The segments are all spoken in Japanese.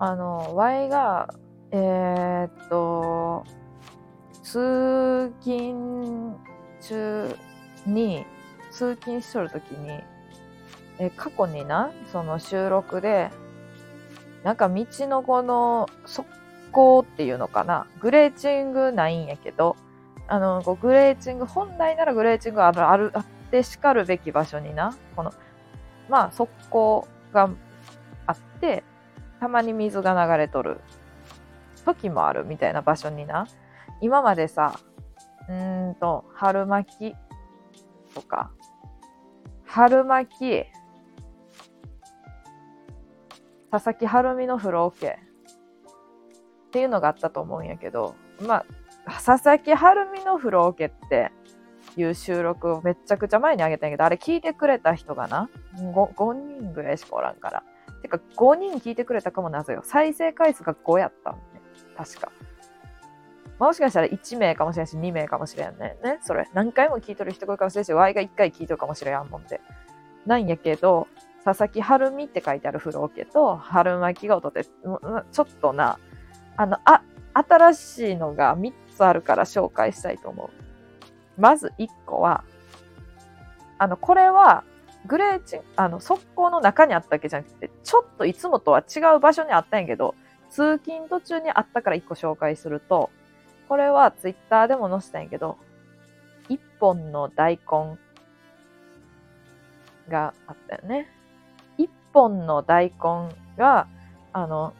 あの、Y が、えー、っと、通勤中に、通勤しとるときに、え、過去にな、その収録で、なんか道のこの側溝っていうのかな、グレーチングないんやけど、あの、こうグレーチング、本来ならグレーチングある、ある、あってしかるべき場所にな、この、まあ、側溝があって、たまに水が流れとる時もあるみたいな場所にな、今までさ、うんと、春巻きとか、春巻き、佐々木晴美の風呂桶っていうのがあったと思うんやけど、まあ、佐々木晴美の風呂桶っていう収録をめちゃくちゃ前にあげたんやけど、あれ聞いてくれた人がな、5, 5人ぐらいしかおらんから。てか、5人聞いてくれたかもなぜよ。再生回数が5やったんね。確か。もしかしたら1名かもしれんし、2名かもしれんね。ね、それ。何回も聞いとる人がいるかもしれんし、Y が1回聞いとるかもしれんもんで。なんやけど、佐々木春美って書いてある風呂桶と、春巻きが音で、ちょっとな、あの、あ、新しいのが3つあるから紹介したいと思う。まず1個は、あの、これは、グレーチン、あの、速攻の中にあったわけじゃなくて、ちょっといつもとは違う場所にあったんやけど、通勤途中にあったから1個紹介すると、これはツイッターでも載せたんやけど、1本の大根があったよね。1本の大根が、あの、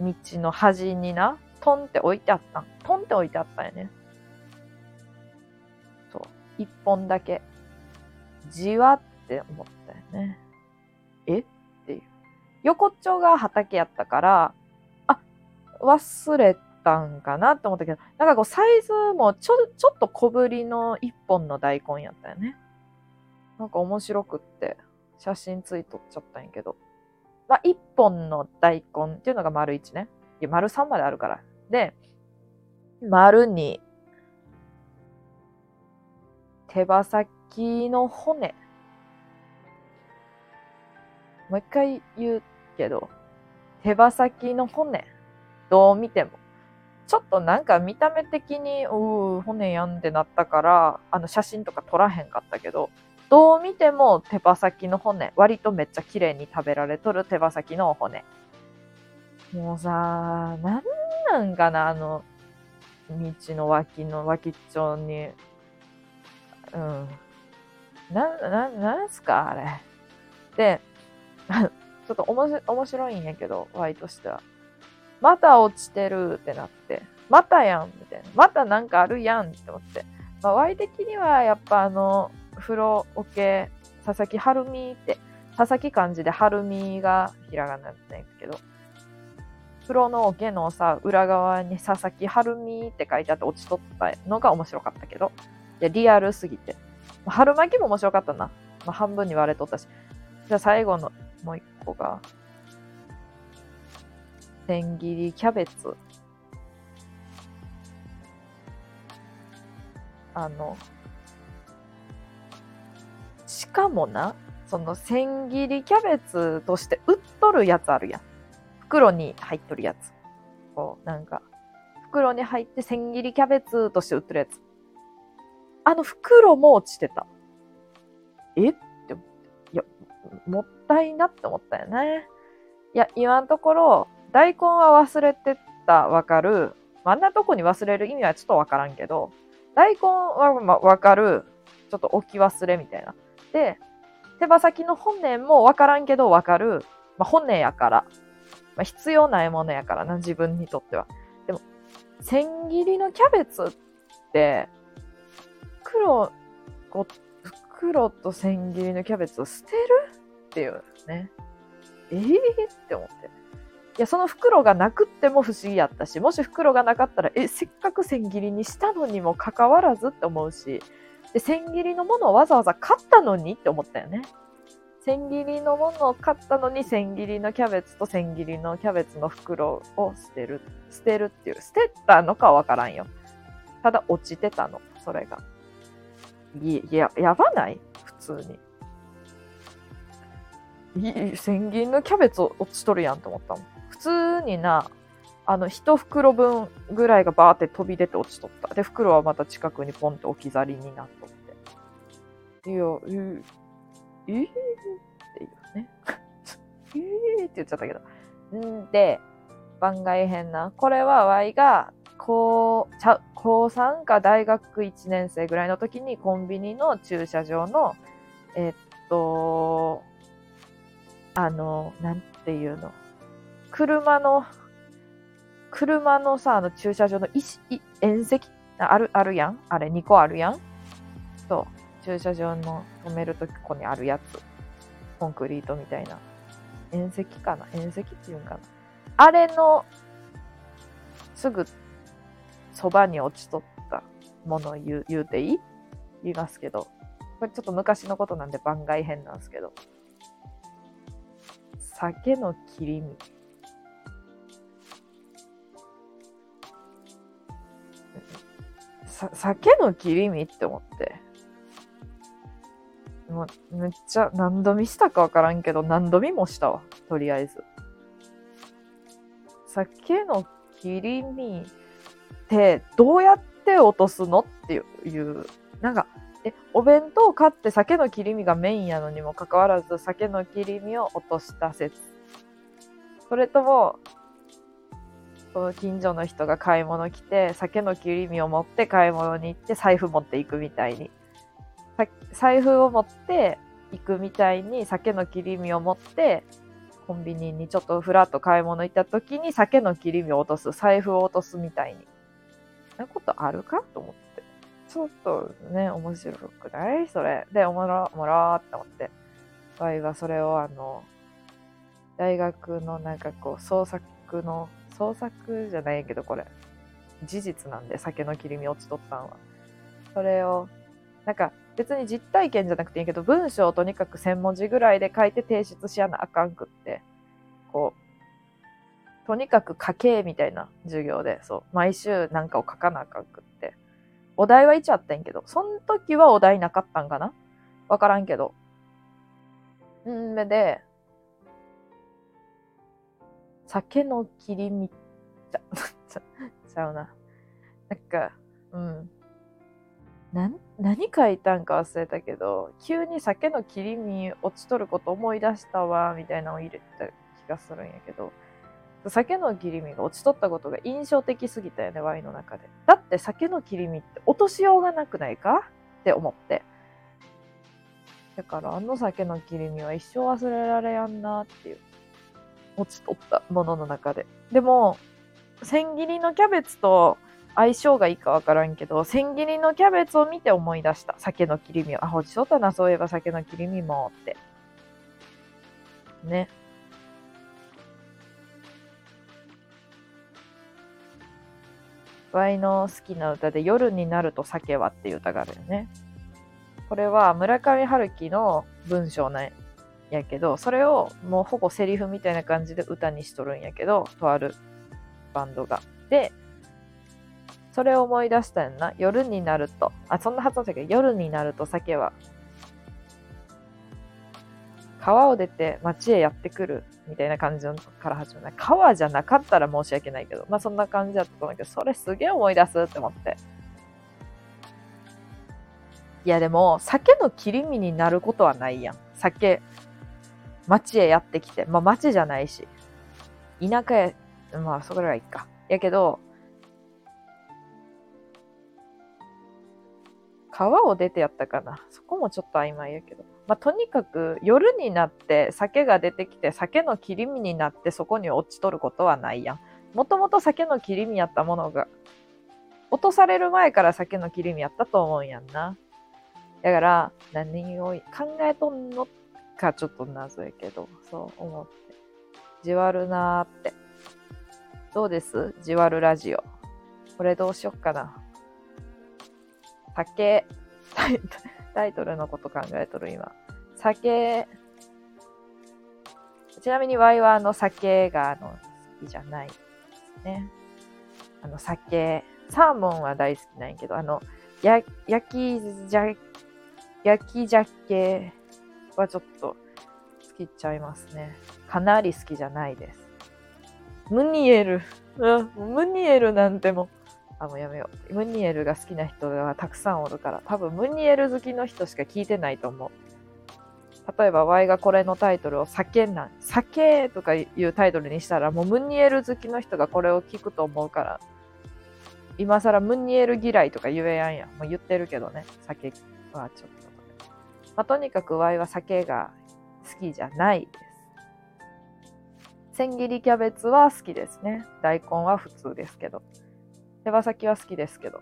道の端にな、トンって置いてあったん。トンって置いてあったよね。そう。一本だけ。じわって思ったよね。え？っていう。横っちょが畑やったから、あ、忘れたんかなって思ったけど、なんかこうサイズもちょ、ちょっと小ぶりの一本の大根やったよね。なんか面白くって、写真ついとっちゃったんやけど。まあ、1本の大根っていうのが丸1ね。いや、丸3まであるから。で、丸2、手羽先の骨。もう一回言うけど、手羽先の骨。どう見ても。ちょっとなんか見た目的に、うー、骨やんってなったから、あの写真とか撮らへんかったけど、どう見ても手羽先の骨、割とめっちゃ綺麗に食べられとる手羽先の骨。もうさ、なんなんかな、あの、道の脇の脇っちょに、うん。な、な、なんすかあれ。で、ちょっとおもし面白いんやけど、ワイとしては。また落ちてるってなって、またやんみたいな。またなんかあるやんって思って。まあ、ワイ的にはやっぱあの、風呂桶、佐々木春美って、佐々木漢字で春美がひらがななんやけど、風呂の桶のさ、裏側に佐々木春美って書いてあって落ちとったのが面白かったけど、いや、リアルすぎて。春巻きも面白かったな。まあ、半分に割れとったし。じゃあ最後のもう一個が、千切りキャベツ。あの、しかもな、その千切りキャベツとして売っとるやつあるやん。袋に入っとるやつ。こう、なんか、袋に入って千切りキャベツとして売ってるやつ。あの袋も落ちてた。え？って思って。いや、もったいなって思ったよね。いや、今のところ、大根は忘れてた、わかる。あんなとこに忘れる意味はちょっとわからんけど、大根はわかる。ちょっと置き忘れみたいな。で、手羽先の骨もわからんけどわかる。まあ、骨やから。まあ、必要ないものやからな、自分にとっては。でも、千切りのキャベツって、黒、こ袋と千切りのキャベツを捨てるっていうね。ええー、って思って。いや、その袋がなくっても不思議やったし、もし袋がなかったら、え、せっかく千切りにしたのにもかかわらずって思うし、で、千切りのものをわざわざ買ったのにって思ったよね。千切りのものを買ったのに、千切りのキャベツと千切りのキャベツの袋を捨てる、捨てるっていう、捨てたのかわからんよ。ただ落ちてたの、それが。いや、やばない？普通に。い千切りのキャベツ落ちとるやんと思ったもん。普通にな、あの、一袋分ぐらいがバーって飛び出て落ちとった。で、袋はまた近くにポンと置き去りになっとって。いや、ええー、っていうね。えーって言っちゃったけど。んで、番外編な。これは Y が高ちゃ高3か大学1年生ぐらいの時にコンビニの駐車場の、えっと、あの、なんていうの。車の、車のさ、あの駐車場の石、縁石？ある、あるやん？あれ2個あるやん？駐車場の止めるときここにあるやつ。コンクリートみたいな。縁石かな？縁石っていうんかな？あれの、すぐ、そばに落ちとったもの言う言うていい？言いますけど。これちょっと昔のことなんで番外編なんですけど。酒の切り身。さ酒の切り身って思って。もうめっちゃ何度見したかわからんけど何度見もしたわ。とりあえず。酒の切り身ってどうやって落とすのっていう、なんか、え、お弁当買って酒の切り身がメインやのにもかかわらず酒の切り身を落とした説。それとも、その近所の人が買い物来て酒の切り身を持って買い物に行って財布持っていくみたいに。財布を持って行くみたいに酒の切り身を持ってコンビニにちょっとふらっと買い物行った時に酒の切り身を落とす、財布を落とすみたいに。そんなことあるかと思って。ちょっとね、面白くない？それ。で、おもろ、おもろって思って。場合はそれをあの、大学のなんかこう、創作の、創作じゃないけどこれ、事実なんで、酒の切り身落ちとったんは。それを、なんか、別に実体験じゃなくていいけど、文章をとにかく1000文字ぐらいで書いて提出しやなあかんくって、こう、とにかく書けみたいな授業で、そう、毎週なんかを書かなあかんくって。お題は1あったんけど、その時はお題なかったんかな？わからんけどう。んで、酒の切り身 ちゃ、ちゃうな。なんか、うん。な何書いたんか忘れたけど急に酒の切り身落ちとること思い出したわみたいなのを入れた気がするんやけど酒の切り身が落ちとったことが印象的すぎたよねワインの中で。だって酒の切り身って落としようがなくないか？って思って。だからあの酒の切り身は一生忘れられやんなっていう。落ちとったものの中で。でも千切りのキャベツと相性がいいかわからんけど、千切りのキャベツを見て思い出した。酒の切り身を。あ、ほちとったな、そういえば酒の切り身もって。ね。ワイの好きな歌で夜になると酒はっていう歌があるよね。これは村上春樹の文章なんやけど、それをもうほぼセリフみたいな感じで歌にしとるんやけど、とあるバンドが。で、それを思い出したんな。夜になると。あ、そんな発音だけど、夜になると酒は、川を出て町へやってくるみたいな感じのから始まる。川じゃなかったら申し訳ないけど、まあそんな感じだったと思うけど、それすげえ思い出すって思って。いやでも、酒の切り身になることはないやん。酒、町へやってきて。まあ町じゃないし。田舎へ、まあそこらいいか。やけど、川を出てやったかな。そこもちょっと曖昧やけど。まあ、とにかく夜になって酒が出てきて酒の切り身になってそこに落ちとることはないやん。もともと酒の切り身やったものが落とされる前から酒の切り身やったと思うんやんな。だから何を考えとんのかちょっと謎やけど、そう思って。じわるなーって。どうです？じわるラジオ。これどうしよっかな。酒、タイトルのこと考えとる今。酒、ちなみにワイはあの酒があの好きじゃないですね。あの酒、サーモンは大好きなんやけど、あの、や焼きじゃ焼き鮭はちょっと好きちゃいますね。かなり好きじゃないです。ムニエル。うん、ムニエルなんてもあ、もうやめよう。ムニエルが好きな人がたくさんおるから、多分ムニエル好きの人しか聞いてないと思う。例えば、Y がこれのタイトルを酒なん、酒とかいうタイトルにしたら、もうムニエル好きの人がこれを聞くと思うから、今更ムニエル嫌いとか言えやんや。もう言ってるけどね。酒はちょっと。まあ、とにかく Y は酒が好きじゃないです。千切りキャベツは好きですね。大根は普通ですけど。手羽先は好きですけど。